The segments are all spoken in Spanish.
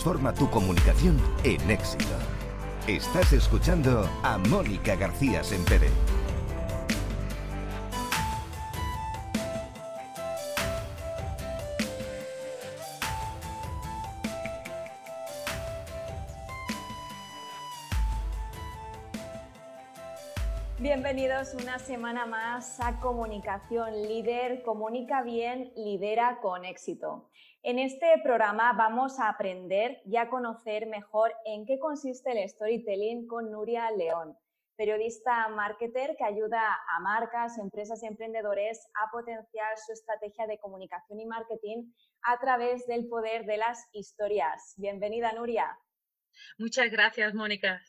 Transforma tu comunicación en éxito. Estás escuchando a Mónica García Sempere. Bienvenidos una semana más a Comunicación Líder. Comunica bien, lidera con éxito. En este programa vamos a aprender y a conocer mejor en qué consiste el storytelling con Nuria León, periodista marketer que ayuda a marcas, empresas y emprendedores a potenciar su estrategia de comunicación y marketing a través del poder de las historias. Bienvenida, Nuria. Muchas gracias, Mónica.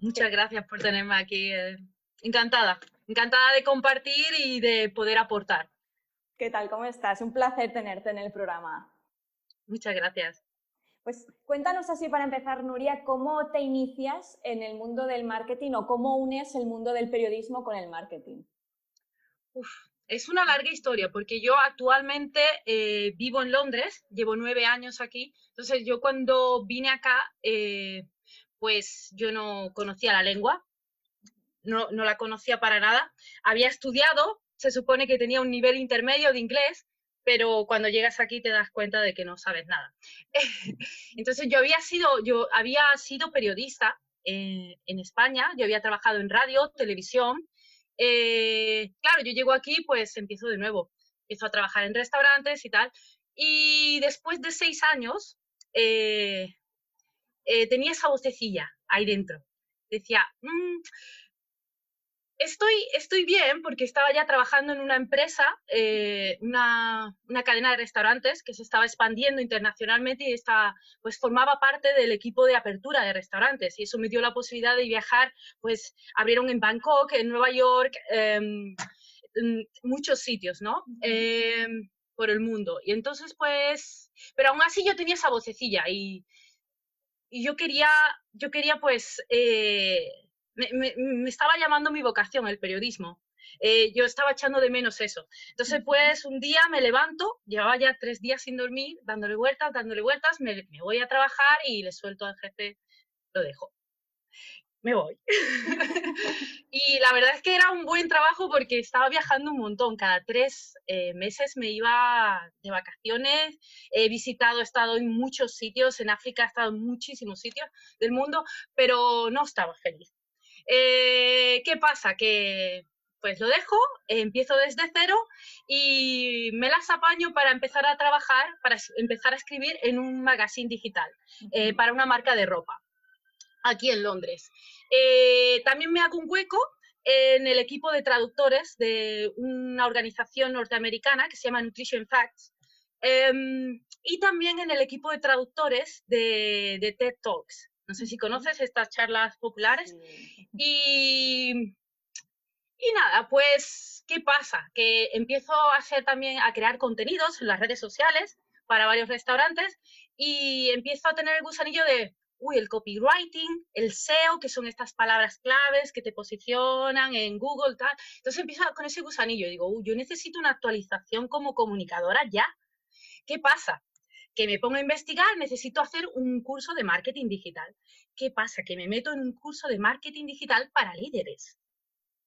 Muchas gracias por tenerme aquí. Eh, encantada, encantada de compartir y de poder aportar. ¿Qué tal? ¿Cómo estás? Un placer tenerte en el programa. Muchas gracias. Pues cuéntanos así para empezar, Nuria, ¿cómo te inicias en el mundo del marketing o cómo unes el mundo del periodismo con el marketing? es una larga historia porque yo actualmente eh, vivo en Londres, llevo nueve años aquí, entonces yo cuando vine acá, eh, pues yo no conocía la lengua, no, no la conocía para nada, había estudiado, se supone que tenía un nivel intermedio de inglés, pero cuando llegas aquí te das cuenta de que no sabes nada. Entonces yo había sido, yo había sido periodista en, España, yo había trabajado en radio, televisión. Eh, claro, yo llego aquí, pues empiezo de nuevo, empiezo a trabajar en restaurantes y tal. Y después de seis años, eh, eh, tenía esa vocecilla ahí dentro. Decía, mm, Estoy, estoy bien porque estaba ya trabajando en una empresa, eh, una, una, cadena de restaurantes que se estaba expandiendo internacionalmente y estaba, pues formaba parte del equipo de apertura de restaurantes y eso me dio la posibilidad de viajar, pues abrieron en Bangkok, en Nueva York, em, en muchos sitios, ¿no? Em, por el mundo. Y entonces, pues, pero aún así yo tenía esa vocecilla y, y yo quería, yo quería pues... Eh, me, estaba llamando mi vocación, el periodismo. Eh, yo estaba echando de menos eso. Entonces, pues un día me levanto, llevaba ya tres días sin dormir, dándole vueltas, dándole vueltas, me, me voy a trabajar y le suelto al jefe, lo dejo. Me voy. y la verdad es que era un buen trabajo porque estaba viajando un montón. Cada tres eh, meses me iba de vacaciones. He visitado, he estado en muchos sitios. En África he estado en muchísimos sitios del mundo, pero no estaba feliz. Eh, ¿Qué pasa? Que pues lo dejo, empiezo desde cero y me las apaño para empezar a trabajar, para empezar a escribir en un magazine digital eh, para una marca de ropa aquí en Londres. Eh, también me hago un hueco en el equipo de traductores de una organización norteamericana que se llama Nutrition Facts em, y también en el equipo de traductores de, de TED Talks. No sé si conoces estas charlas populares. Y, y nada, pues, ¿qué pasa? Que empiezo a hacer también, a crear contenidos en las redes sociales para varios restaurantes y empiezo a tener el gusanillo de, uy, el copywriting, el SEO, que son estas palabras claves que te posicionan en Google, tal. Entonces empiezo con ese gusanillo y digo, uy, yo necesito una actualización como comunicadora ya. ¿Qué pasa? Que me pongo a investigar, necesito hacer un curso de marketing digital. ¿Qué pasa? Que me meto en un curso de marketing digital para líderes.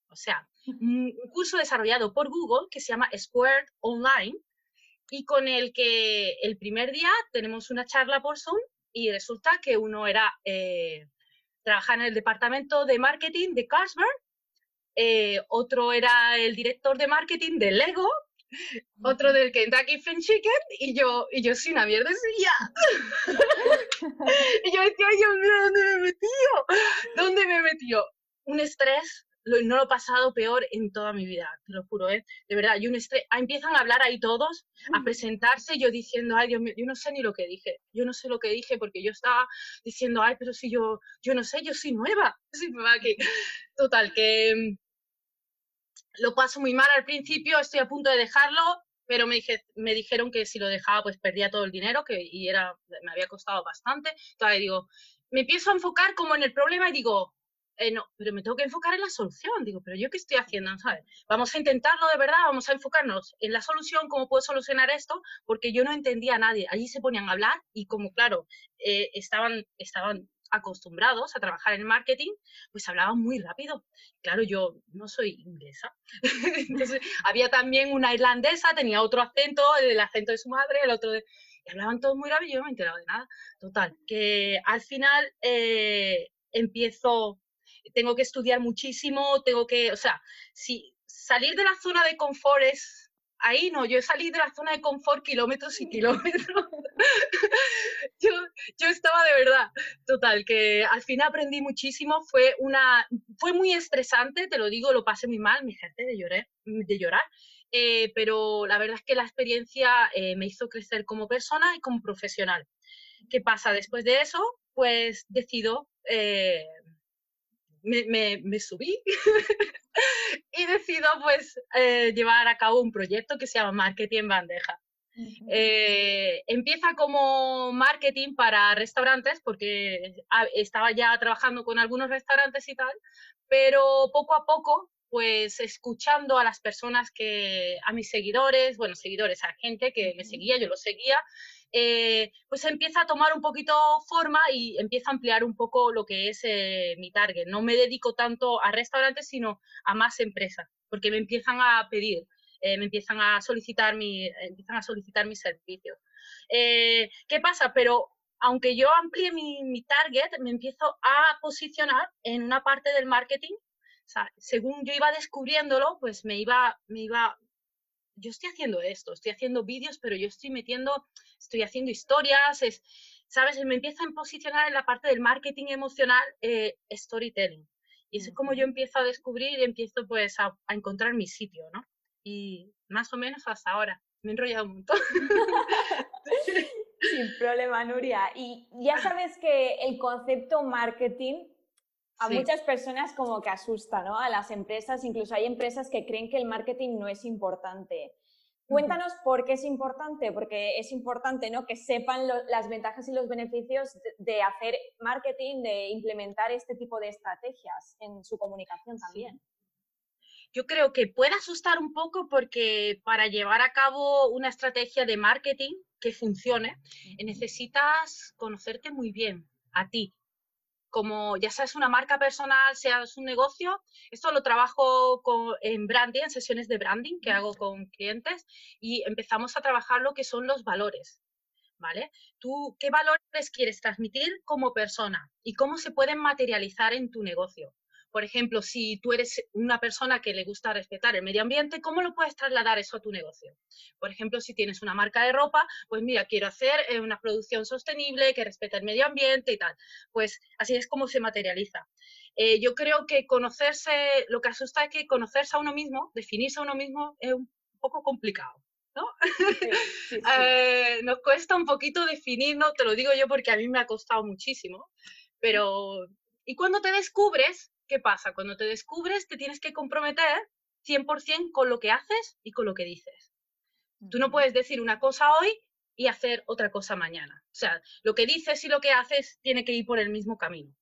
O sea, un curso desarrollado por Google que se llama Squared Online y con el que el primer día tenemos una charla por Zoom y resulta que uno era eh, trabajar en el departamento de marketing de Carlsberg, eh, otro era el director de marketing de Lego otro del Kentucky Fried Chicken y yo, y yo soy una mierdecilla. y yo decía, ay Dios mío, ¿dónde me he metido? ¿Dónde me he metido? Un estrés no lo he pasado peor en toda mi vida, te lo juro, ¿eh? De verdad, y un estrés, ah, empiezan a hablar ahí todos, a presentarse, yo diciendo, ay Dios mío, yo no sé ni lo que dije, yo no sé lo que dije porque yo estaba diciendo, ay, pero si yo, yo no sé, yo soy nueva, sí, aquí. Total, que mm, lo paso muy mal al principio, estoy a punto de dejarlo, pero me, me dijeron que si lo dejaba pues perdía todo el dinero que, y era, me había costado bastante. Entonces digo, me empiezo a enfocar como en el problema y digo, eh, no, pero me tengo que enfocar en la solución. Digo, pero yo qué estoy haciendo, ¿sabes? Vamos a intentarlo de verdad, vamos a enfocarnos en la solución, cómo puedo solucionar esto, porque yo no entendía a nadie. Allí se ponían a hablar y como, claro, eh, estaban, estaban acostumbrados a trabajar en marketing, pues hablaban muy rápido. Claro, yo no soy inglesa. Había también una irlandesa, tenía otro acento, el acento de su madre, el otro de... Y hablaban todos muy rápido yo no me enteraba de nada. Total, que al final eh, empiezo, tengo que estudiar muchísimo, tengo que, o sea, si salir de la zona de confort es ahí no, yo salí de la zona de confort kilómetros y kilómetros. yo, yo estaba de verdad, total, que al final aprendí muchísimo, fue una, fue muy estresante, te lo digo, lo pasé muy mal, mi gente de, llorar, de llorar, eh, pero la verdad es que la experiencia eh, me hizo crecer como persona y como profesional. ¿Qué pasa? Después de eso, pues decido, eh, me, me, me subí y decido pues eh, llevar a cabo un proyecto que se llama Marketing Bandeja. Eh, empieza como marketing para restaurantes porque estaba ya trabajando con algunos restaurantes y tal, pero poco a poco, pues escuchando a las personas que, a mis seguidores, bueno, seguidores, a gente que me seguía, yo lo seguía, eh, pues empieza a tomar un poquito forma y empieza a ampliar un poco lo que es eh, mi target. No me dedico tanto a restaurantes, sino a más empresas, porque me empiezan a pedir, eh, me empiezan a solicitar, mi, empiezan a solicitar mis servicios. ¿Qué pasa? Pero aunque yo amplíe mi, mi, target, me empiezo a posicionar en una parte del marketing. O sea, según yo iba descubriéndolo, pues me iba, me iba yo estoy haciendo esto, estoy haciendo vídeos, pero yo estoy metiendo, estoy haciendo historias, es, ¿sabes? Me empieza a posicionar en la parte del marketing emocional, eh, storytelling. Y es como yo empiezo a descubrir y empiezo pues a, encontrar mi sitio, ¿no? Y más o menos hasta ahora. Me he enrollado un montón. Sin problema, Nuria. Y ya sabes que el concepto marketing a muchas personas como que asusta, ¿no? A las empresas, incluso hay empresas que creen que el marketing no es importante. Cuéntanos por qué es importante, porque es importante ¿no? que sepan las ventajas y los beneficios de, hacer marketing, de implementar este tipo de estrategias en su comunicación también. Yo creo que puede asustar un poco porque para llevar a cabo una estrategia de marketing que funcione, necesitas conocerte muy bien a ti, como ya sea es una marca personal, sea es un negocio, esto lo trabajo con, en branding, en sesiones de branding que hago con clientes y empezamos a trabajar lo que son los valores. ¿Vale? ¿Tú qué valores quieres transmitir como persona y cómo se pueden materializar en tu negocio? Por ejemplo, si tú eres una persona que le gusta respetar el medio ambiente, ¿cómo lo puedes trasladar eso a tu negocio? Por ejemplo, si tienes una marca de ropa, pues mira, quiero hacer eh, una producción sostenible que respete el medio ambiente y tal. Pues así es como se materializa. Eh, yo creo que conocerse, lo que asusta es que conocerse a uno mismo, definirse a uno mismo, es un poco complicado. ¿no? Eh, nos cuesta un poquito definirnos, te lo digo yo porque a mí me ha costado muchísimo, pero y cuando te descubres, ¿qué pasa? Cuando te descubres, te tienes que comprometer 100% con lo que haces y con lo que dices. Tú no puedes decir una cosa hoy y hacer otra cosa mañana. O sea, lo que dices y lo que haces tiene que ir por el mismo camino.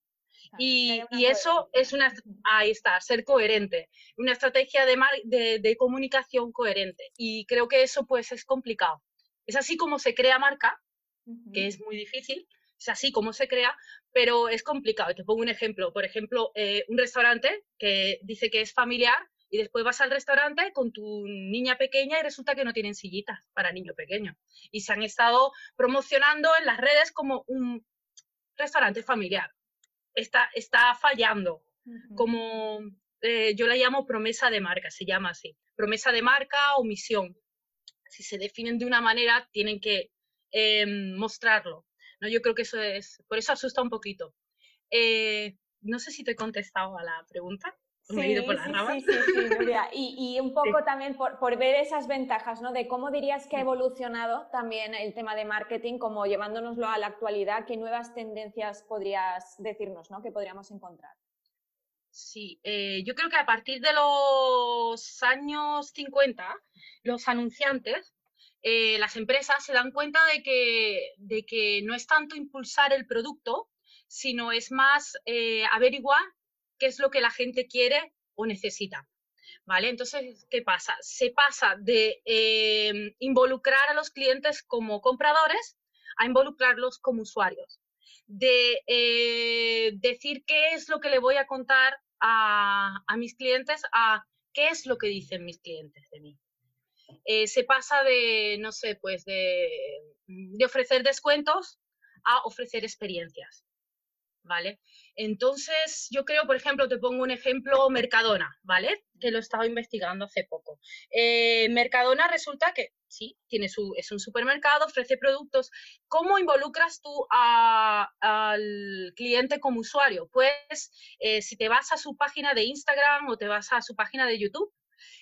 Y, eso es una, ahí está, ser coherente, una estrategia de, de, comunicación coherente. Y creo que eso pues es complicado. Es así como se crea marca, que es muy difícil, es así como se crea, pero es complicado. Te pongo un ejemplo. Por ejemplo, eh, un restaurante que dice que es familiar y después vas al restaurante con tu niña pequeña y resulta que no tienen sillitas para niño pequeño. Y se han estado promocionando en las redes como un restaurante familiar. Está, está fallando. Como eh, yo la llamo promesa de marca, se llama así. Promesa de marca o misión. Si se definen de una manera, tienen que em, mostrarlo. ¿No? Yo creo que eso es, por eso asusta un poquito. Eh, no sé si te he contestado a la pregunta. me he ido por las ramas. Sí, sí, sí, y un poco también por, por, ver esas ventajas, ¿no? De cómo dirías que ha evolucionado también el tema de marketing, como llevándonoslo a la actualidad, qué nuevas tendencias podrías decirnos, ¿no? Que podríamos encontrar. Sí, eh, yo creo que a partir de los años 50, los anunciantes, eh, las empresas se dan cuenta de que, no es tanto impulsar el producto, sino es más eh, averiguar qué es lo que la gente quiere o necesita. ¿Vale? Entonces, ¿qué pasa? Se pasa de involucrar a los clientes como compradores a involucrarlos como usuarios de decir qué es lo que le voy a contar a, mis clientes a qué es lo que dicen mis clientes de mí. Eh, se pasa de, no sé, pues de, de ofrecer descuentos a ofrecer experiencias. ¿vale? Entonces, yo creo, por ejemplo, te pongo un ejemplo, Mercadona, ¿vale? Que lo estaba investigando hace poco. Eh, Mercadona resulta que, sí, tiene su, es un supermercado, ofrece productos. ¿Cómo involucras tú al cliente como usuario? Pues, eh, si te vas a su página de Instagram o te vas a su página de YouTube,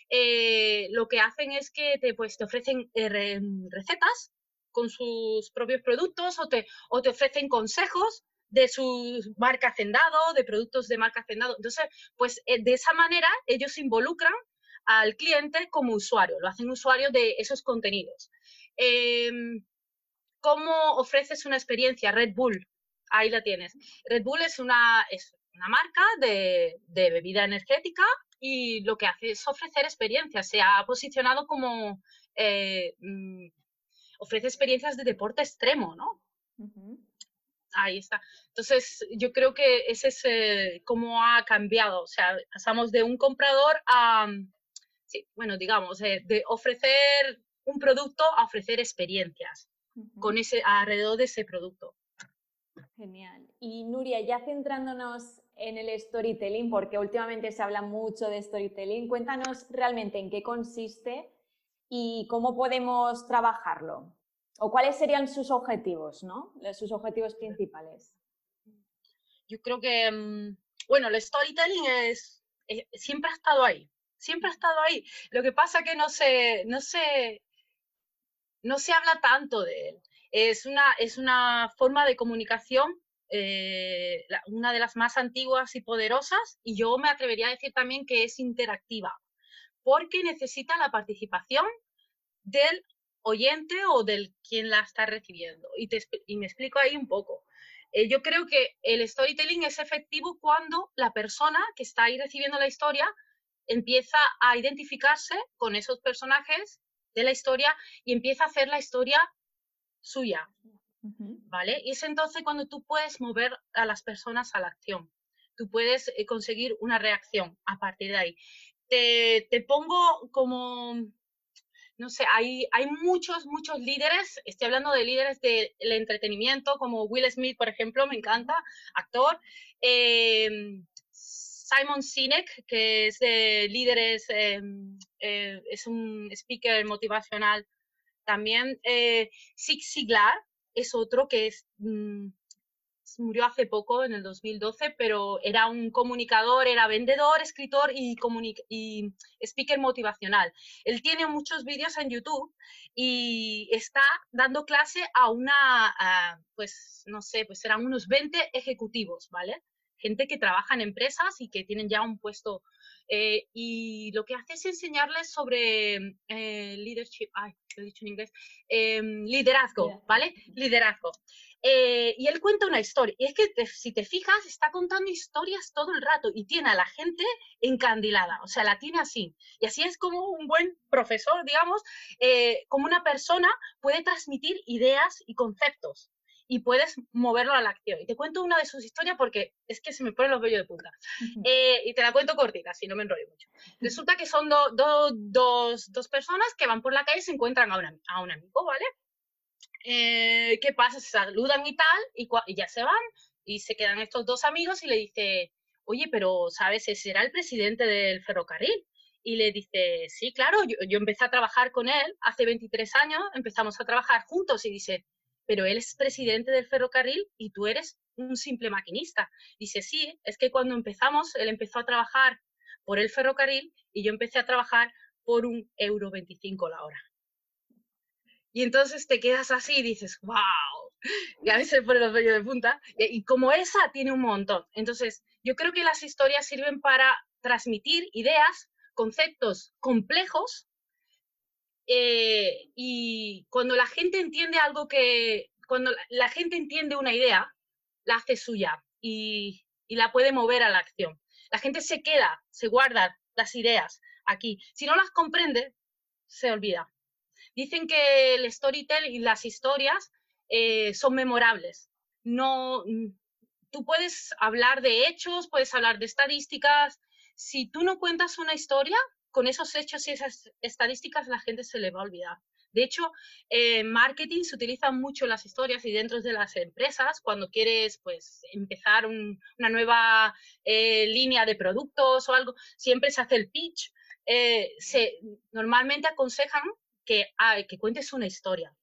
eh, lo que hacen es que te, pues, te ofrecen recetas con sus propios productos o te, o te ofrecen consejos de su marca Hacendado, de productos de marca Hacendado. Entonces, pues eh, de esa manera ellos involucran al cliente como usuario, lo hacen usuario de esos contenidos. Em, ¿Cómo ofreces una experiencia? Red Bull, ahí la tienes. Red Bull es una, es una marca de, bebida energética y lo que hace es ofrecer experiencias. Se ha posicionado como, eh, mm, ofrece experiencias de deporte extremo, ¿no? ahí está. Entonces, yo creo que ese es eh, cómo ha cambiado. O sea, pasamos de un comprador a, sí, bueno, digamos, eh, de ofrecer un producto a ofrecer experiencias con ese, alrededor de ese producto. Genial. Y Nuria, ya centrándonos en el storytelling, porque últimamente se habla mucho de storytelling, cuéntanos realmente en qué consiste y cómo podemos trabajarlo o cuáles serían sus objetivos, ¿no? Sus objetivos principales. Yo creo que, mm, bueno, el storytelling es, eh, siempre ha estado ahí, siempre ha estado ahí. Lo que pasa que no se, no se, no se habla tanto de él. Es una, es una forma de comunicación, eh, una de las más antiguas y poderosas, y yo me atrevería a decir también que es interactiva, porque necesita la participación del oyente o del quien la está recibiendo. Y, te, y me explico ahí un poco. Eh, yo creo que el storytelling es efectivo cuando la persona que está ahí recibiendo la historia empieza a identificarse con esos personajes de la historia y empieza a hacer la historia suya. ¿Vale? Y es entonces cuando tú puedes mover a las personas a la acción. Tú puedes eh, conseguir una reacción a partir de ahí. Te, te pongo como no sé, hay, hay muchos, muchos líderes, estoy hablando de líderes del entretenimiento, como Will Smith, por ejemplo, me encanta, actor. Em, Simon Sinek, que es de líderes, em, eh, es un speaker motivacional también. Eh, Zig Ziglar es otro que es, mm, murió hace poco, en el 2012, pero era un comunicador, era vendedor, escritor y, speaker motivacional. Él tiene muchos vídeos en YouTube y está dando clase a una, pues no sé, pues eran unos 20 ejecutivos, ¿vale? Gente que trabaja en empresas y que tienen ya un puesto eh, y lo que hace es enseñarles sobre eh, leadership, ay, lo he dicho en inglés, em, liderazgo, ¿vale? Liderazgo. Eh, y él cuenta una historia. Y es que si te fijas, está contando historias todo el rato y tiene a la gente encandilada, o sea, la tiene así. Y así es como un buen profesor, digamos, como una persona puede transmitir ideas y conceptos y puedes moverlo a la acción. Y te cuento una de sus historias porque es que se me ponen los vellos de punta. Eh, y te la cuento cortita, si no me enrollo mucho. Resulta que son dos, personas que van por la calle y se encuentran a, a un amigo, ¿vale? Eh, ¿Qué pasa? Se saludan y tal, y, y, ya se van, y se quedan estos dos amigos y le dice, oye, pero ¿sabes? Ese era el presidente del ferrocarril. Y le dice, sí, claro, yo, yo empecé a trabajar con él hace 23 años, empezamos a trabajar juntos y dice, pero él es presidente del ferrocarril y tú eres un simple maquinista. Dice, sí, es que cuando empezamos, él empezó a trabajar por el ferrocarril y yo empecé a trabajar por un euro 25 la hora. Y entonces te quedas así y dices, wow, y a veces pone los vellos de punta. Y, como esa tiene un montón. Entonces, yo creo que las historias sirven para transmitir ideas, conceptos complejos. Eh, y cuando la gente entiende algo que, cuando la gente entiende una idea, la hace suya y, y la puede mover a la acción. La gente se queda, se guarda las ideas aquí. Si no las comprende, se olvida. Dicen que el storytelling y las historias eh, son memorables. No, mm, tú puedes hablar de hechos, puedes hablar de estadísticas. Si tú no cuentas una historia, con esos hechos y esas estadísticas la gente se le va a olvidar. De hecho, en marketing se utilizan mucho las historias y dentro de las empresas, cuando quieres pues, empezar una nueva eh, línea de productos o algo, siempre se hace el pitch. Eh, se, normalmente aconsejan que, que cuentes una historia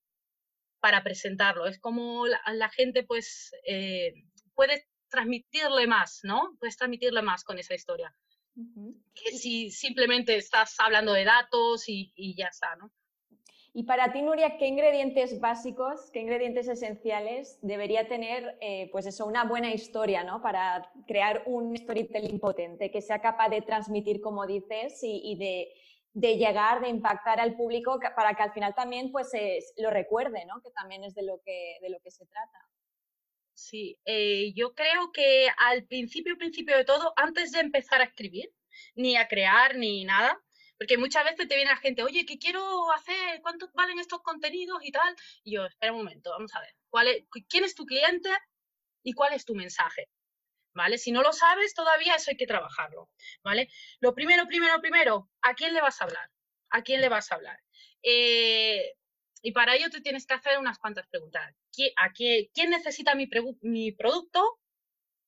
para presentarlo. Es como la, gente pues eh, puede transmitirle más, ¿no? Puedes transmitirle más con esa historia. Que si simplemente estás hablando de datos y, ya está, ¿no? Y para ti, Nuria, ¿qué ingredientes básicos, qué ingredientes esenciales debería tener, eh, pues eso, una buena historia, ¿no? Para crear un storytelling potente, que sea capaz de transmitir, como dices, y de de llegar, de impactar al público para que al final también pues lo recuerde, ¿no? Que también es de lo que, de lo que se trata. Sí, eh, yo creo que al principio, principio de todo, antes de empezar a escribir, ni a crear, ni nada, porque muchas veces te viene la gente, oye, ¿qué quiero hacer? ¿Cuánto valen estos contenidos y tal? Y yo, espera un momento, vamos a ver, ¿cuál ¿quién es tu cliente y cuál es tu mensaje? ¿vale? Si no lo sabes todavía, eso hay que trabajarlo, ¿vale? Lo primero, primero, primero, ¿a quién le vas a hablar? ¿A quién le vas a hablar? Eh, y para ello te tienes que hacer unas cuantas preguntas. ¿A ¿Quién necesita mi, producto?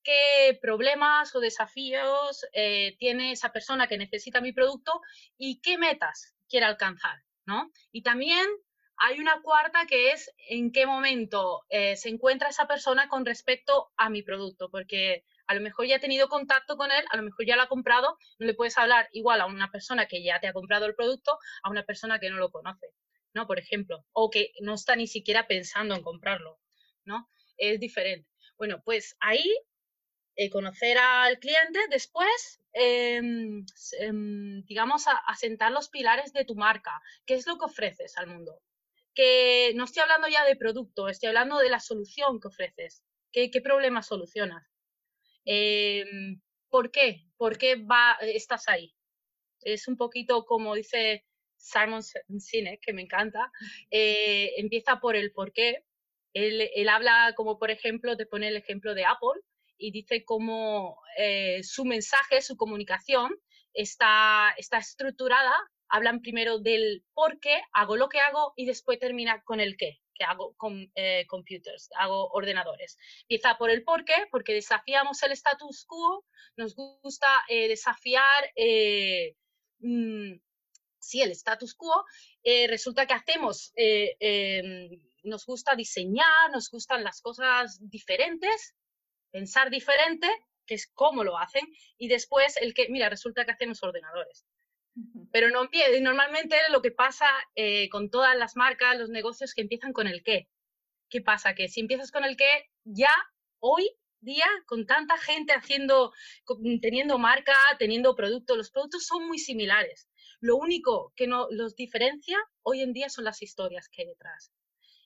¿Qué problemas o desafíos eh, tiene esa persona que necesita mi producto? ¿Y qué metas quiere alcanzar? ¿no? Y también hay una cuarta que es en qué momento eh, se encuentra esa persona con respecto a mi producto, porque a lo mejor ya ha tenido contacto con él, a lo mejor ya lo ha comprado, no le puedes hablar igual a una persona que ya te ha comprado el producto a una persona que no lo conoce, ¿no? Por ejemplo, o que no está ni siquiera pensando en comprarlo, ¿no? Es diferente. Bueno, pues ahí eh, conocer al cliente, después, em, digamos, asentar los pilares de tu marca. ¿Qué es lo que ofreces al mundo? Que no estoy hablando ya de producto, estoy hablando de la solución que ofreces. ¿Qué, qué problema solucionas? Em, ¿Por qué? ¿Por qué va, estás ahí? Es un poquito como dice Simon Sinek, que me encanta, eh, empieza por el por qué. Él, él, habla como, por ejemplo, te pone el ejemplo de Apple y dice cómo eh, su mensaje, su comunicación está, está estructurada. Hablan primero del por qué, hago lo que hago y después termina con el qué que hago con eh, computers, hago ordenadores. Empieza por el por qué, porque desafiamos el status quo, nos gusta eh, desafiar, eh, mm, sí, el status quo, resulta que hacemos, em, nos gusta diseñar, nos gustan las cosas diferentes, pensar diferente, que es cómo lo hacen, y después el que, mira, resulta que hacemos ordenadores. Pero no, normalmente lo que pasa eh, con todas las marcas, los negocios que empiezan con el qué. ¿Qué pasa? Que si empiezas con el qué, ya hoy día, con tanta gente haciendo, teniendo marca, teniendo productos, los productos son muy similares. Lo único que no los diferencia hoy en día son las historias que hay detrás.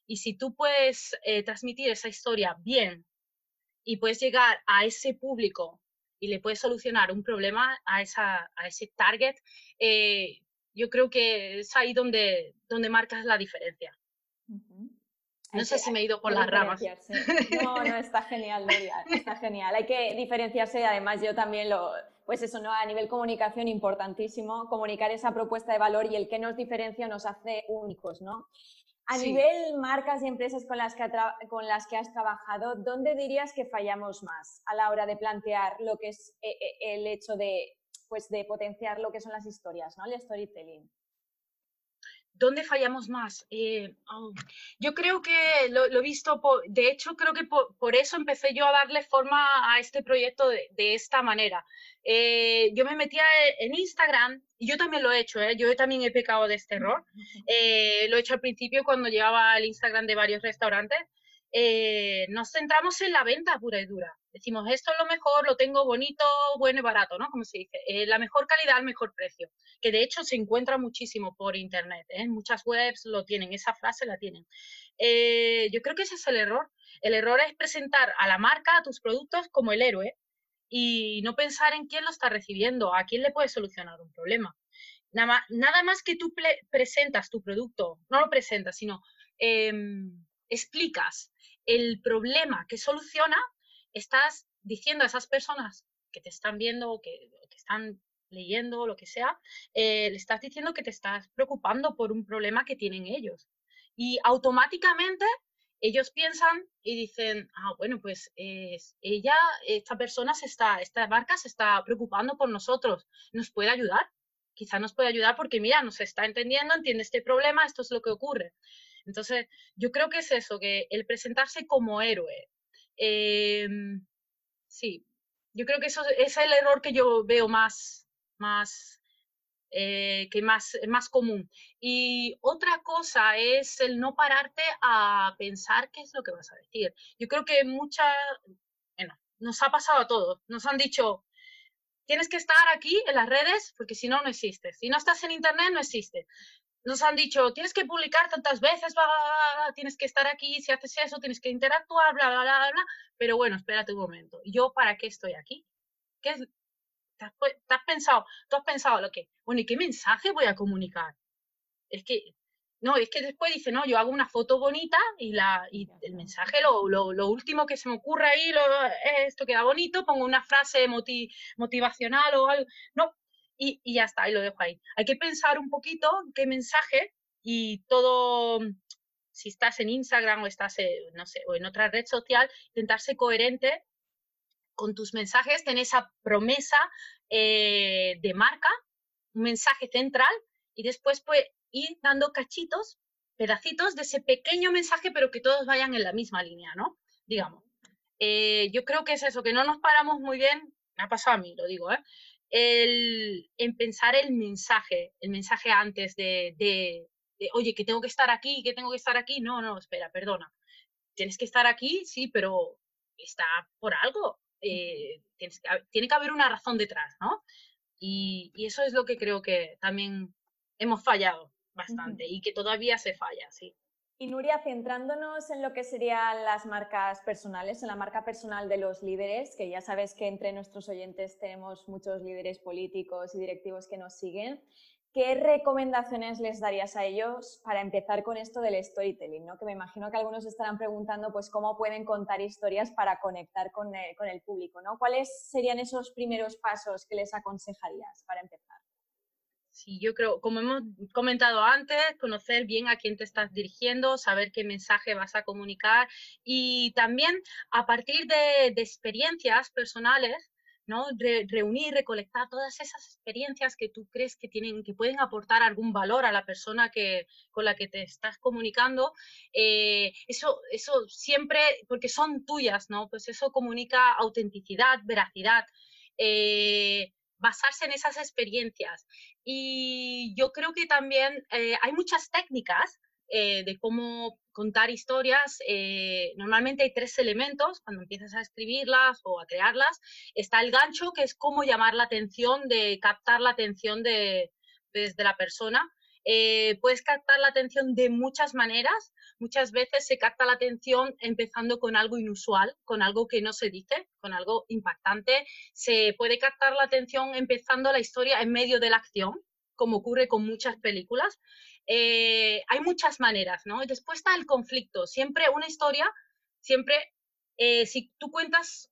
Y si tú puedes eh, transmitir esa historia bien y puedes llegar a ese público y le puedes solucionar un problema a, esa, a ese target, eh, yo creo que es ahí donde, donde marcas la diferencia. No sé si me he ido por las ramas. No, no, está genial, Loria, está genial. Hay que diferenciarse y además yo también lo, pues eso, ¿no? A nivel comunicación importantísimo, comunicar esa propuesta de valor y el que nos diferencia nos hace únicos, ¿no? A nivel marcas y empresas con las, que con las que has trabajado, ¿dónde dirías que fallamos más a la hora de plantear lo que es eh, eh, el hecho de, pues, de potenciar lo que son las historias, ¿no? el storytelling? ¿Dónde fallamos más? Eh, oh, yo creo que lo, he visto, de hecho creo que por, eso empecé yo a darle forma a este proyecto de, esta manera. Eh, yo me metía en Instagram y yo también lo he hecho, ¿eh? yo también he pecado de este error. lo he hecho al principio cuando llegaba al Instagram de varios restaurantes. nos centramos en la venta pura y dura. Decimos, esto es lo mejor, lo tengo bonito, bueno y barato, ¿no? Como se dice, eh, la mejor calidad, el mejor precio, que de hecho se encuentra muchísimo por internet, ¿eh? muchas webs lo tienen, esa frase la tienen. Eh, yo creo que ese es el error. El error es presentar a la marca, a tus productos, como el héroe y no pensar en quién lo está recibiendo, a quién le puede solucionar un problema. Nada más, que tú presentas tu producto, no lo presentas, sino em, explicas el problema que soluciona, estás diciendo a esas personas que te están viendo o que, están leyendo o lo que sea, eh, le estás diciendo que te estás preocupando por un problema que tienen ellos. Y automáticamente ellos piensan y dicen, ah, bueno, pues ella, esta persona está, esta marca se está preocupando por nosotros, ¿nos puede ayudar? Quizá nos puede ayudar porque, mira, nos está entendiendo, entiende este problema, esto es lo que ocurre. Entonces, yo creo que es eso, que el presentarse como héroe, Em, sí, yo creo que eso es el error que yo veo más, más, eh, que más, más común. Y otra cosa es el no pararte a pensar qué es lo que vas a decir. Yo creo que mucha, bueno, nos ha pasado a todos. Nos han dicho, tienes que estar aquí en las redes porque si no, no existes. Si no estás en Internet, no existe nos han dicho, tienes que publicar tantas veces, tienes que estar aquí, si haces eso, tienes que interactuar, bla, bla, bla, bla, pero bueno, espérate un momento. ¿Yo para qué estoy aquí? ¿Qué es? ¿Te has, pensado, tú has pensado lo que, bueno, ¿y qué mensaje voy a comunicar? Es que, no, es que después dice, no, yo hago una foto bonita y, la, y el mensaje, lo, lo, lo último que se me ocurre ahí, lo, esto queda bonito, pongo una frase motivacional o algo. No, y, ya está, y lo dejo ahí. Hay que pensar un poquito qué mensaje y todo, si estás en Instagram o estás, no sé, o en otra red social, intentar ser coherente con tus mensajes, tener esa promesa eh, de marca, un mensaje central y después pues ir dando cachitos, pedacitos de ese pequeño mensaje, pero que todos vayan en la misma línea, ¿no? Digamos. Eh, yo creo que es eso, que no nos paramos muy bien, me ha pasado a mí, lo digo, ¿eh? El, en pensar el mensaje, el mensaje antes de, de, oye, que tengo que estar aquí, que tengo que estar aquí. No, no, espera, perdona. Tienes que estar aquí, sí, pero está por algo. Eh, tienes tiene que haber una razón detrás, ¿no? Y, y, eso es lo que creo que también hemos fallado bastante y que todavía se falla, sí. Y Nuria, centrándonos en lo que serían las marcas personales, en la marca personal de los líderes, que ya sabes que entre nuestros oyentes tenemos muchos líderes políticos y directivos que nos siguen, ¿qué recomendaciones les darías a ellos para empezar con esto del storytelling? ¿no? Que me imagino que algunos estarán preguntando pues, cómo pueden contar historias para conectar con el, con el público. ¿no? ¿Cuáles serían esos primeros pasos que les aconsejarías para empezar? Sí, yo creo, como hemos comentado antes, conocer bien a quién te estás dirigiendo, saber qué mensaje vas a comunicar y también a partir de, experiencias personales, ¿no? reunir, recolectar todas esas experiencias que tú crees que tienen, que pueden aportar algún valor a la persona que, con la que te estás comunicando. Eh, eso, eso siempre, porque son tuyas, ¿no? Pues eso comunica autenticidad, veracidad. Eh, basarse en esas experiencias. Y yo creo que también eh, hay muchas técnicas eh, de cómo contar historias. Eh, normalmente hay tres elementos cuando empiezas a escribirlas o a crearlas. Está el gancho, que es cómo llamar la atención, de captar la atención de, desde la persona. Puedes captar la atención de muchas maneras. Muchas veces se capta la atención empezando con algo inusual, con algo que no se dice, con algo impactante. Se puede captar la atención empezando la historia en medio de la acción, como ocurre con muchas películas. Eh, hay muchas maneras, ¿no? Y después está el conflicto. Siempre una historia, siempre, eh, si tú cuentas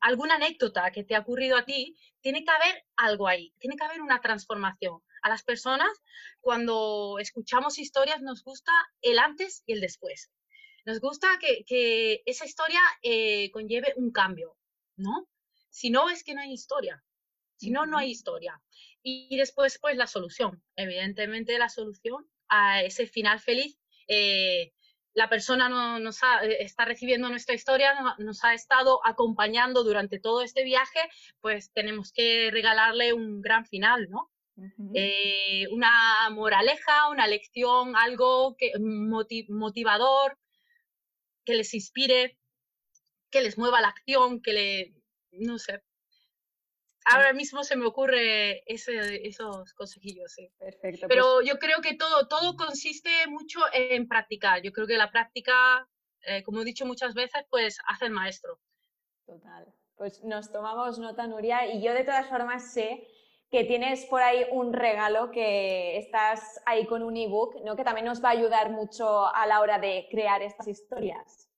alguna anécdota que te ha ocurrido a ti, tiene que haber algo ahí, tiene que haber una transformación a las personas, cuando escuchamos historias, nos gusta el antes y el después. Nos gusta que, esa historia eh, conlleve un cambio, ¿no? Si no, es que no hay historia. Si no, no hay historia. Y, después, pues la solución. Evidentemente, la solución a ese final feliz, eh, la persona no, nos está recibiendo nuestra historia, nos ha estado acompañando durante todo este viaje, pues tenemos que regalarle un gran final, ¿no? Una moraleja, una lección, algo que, motivador, que les inspire, que les mueva la acción, que le, no sé. Ahora mismo se me ocurre ese, esos consejillos, sí. Perfecto. Pero pues yo creo que todo, todo consiste mucho en practicar. Yo creo que la práctica, eh, como he dicho muchas veces, pues hace el maestro. Total. Pues nos tomamos nota, Nuria, y yo de todas formas sé que tienes por ahí un regalo, que estás ahí con un ebook, ¿no? que también nos va a ayudar mucho a la hora de crear estas historias.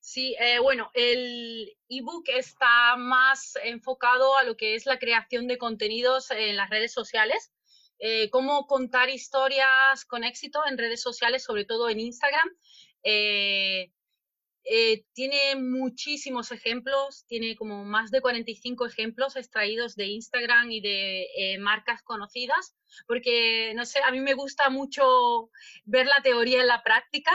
Sí, eh, bueno, el ebook está más enfocado a lo que es la creación de contenidos en las redes sociales, eh, cómo contar historias con éxito en redes sociales, sobre todo en Instagram. Eh, tiene muchísimos ejemplos, tiene como más de 45 ejemplos extraídos de Instagram y de marcas conocidas, porque, no sé, a mí me gusta mucho ver la teoría en la práctica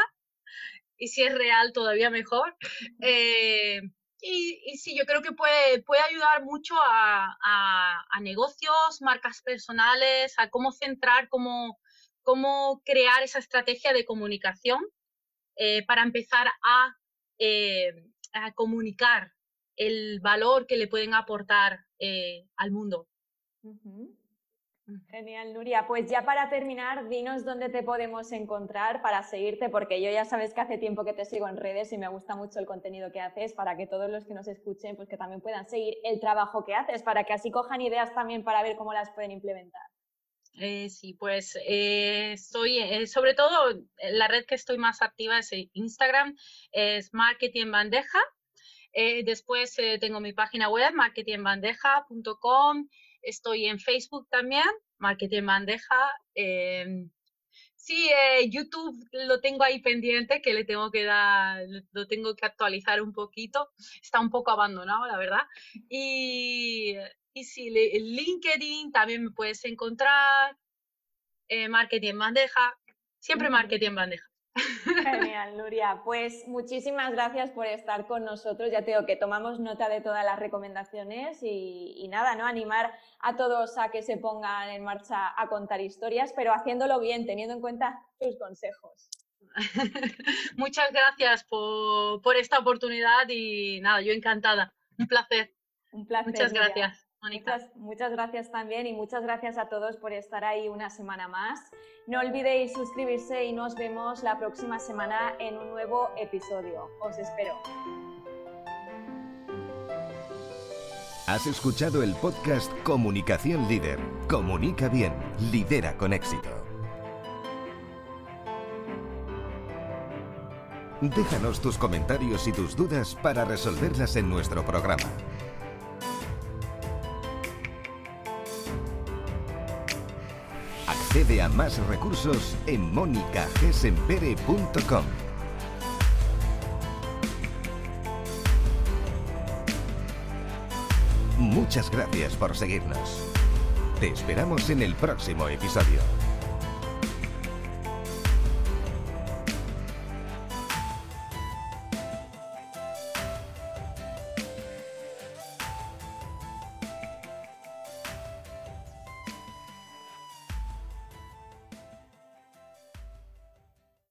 y si es real todavía mejor. Eh, y, sí, yo creo que puede, puede ayudar mucho a, a, negocios, marcas personales, a cómo centrar, cómo, cómo crear esa estrategia de comunicación eh, para empezar a, eh, a, comunicar el valor que le pueden aportar al mundo. Genial, Nuria. Pues ya para terminar, dinos dónde te podemos encontrar para seguirte, porque yo ya sabes que hace tiempo que te sigo en redes y me gusta mucho el contenido que haces para que todos los que nos escuchen, pues que también puedan seguir el trabajo que haces, para que así cojan ideas también para ver cómo las pueden implementar. Eh, sí, pues eh, soy, eh, sobre todo, la red que estoy más activa es Instagram, es Marketing Bandeja. después tengo mi página web, marketingbandeja.com Estoy en Facebook también, Marketing Bandeja. Em, sí, YouTube lo tengo ahí pendiente, que le tengo que dar, lo tengo que actualizar un poquito. Está un poco abandonado, la verdad. Y, y sí, LinkedIn también me puedes encontrar. Eh, marketing bandeja, siempre marketing bandeja. Genial, Nuria. Pues muchísimas gracias por estar con nosotros. Ya te digo que tomamos nota de todas las recomendaciones y, nada, ¿no? Animar a todos a que se pongan en marcha a contar historias, pero haciéndolo bien, teniendo en cuenta tus consejos. Muchas gracias por, por, esta oportunidad y nada, yo encantada. Un placer. Un placer. Muchas gracias. Muchas, muchas gracias también y muchas gracias a todos por estar ahí una semana más. No olvidéis suscribirse y nos vemos la próxima semana en un nuevo episodio. Os espero. Has escuchado el podcast Comunicación Líder. Comunica bien, lidera con éxito. Déjanos tus comentarios y tus dudas para resolverlas en nuestro programa. Accede a más recursos en monicagesempere.com. Muchas gracias por seguirnos. Te esperamos en el próximo episodio.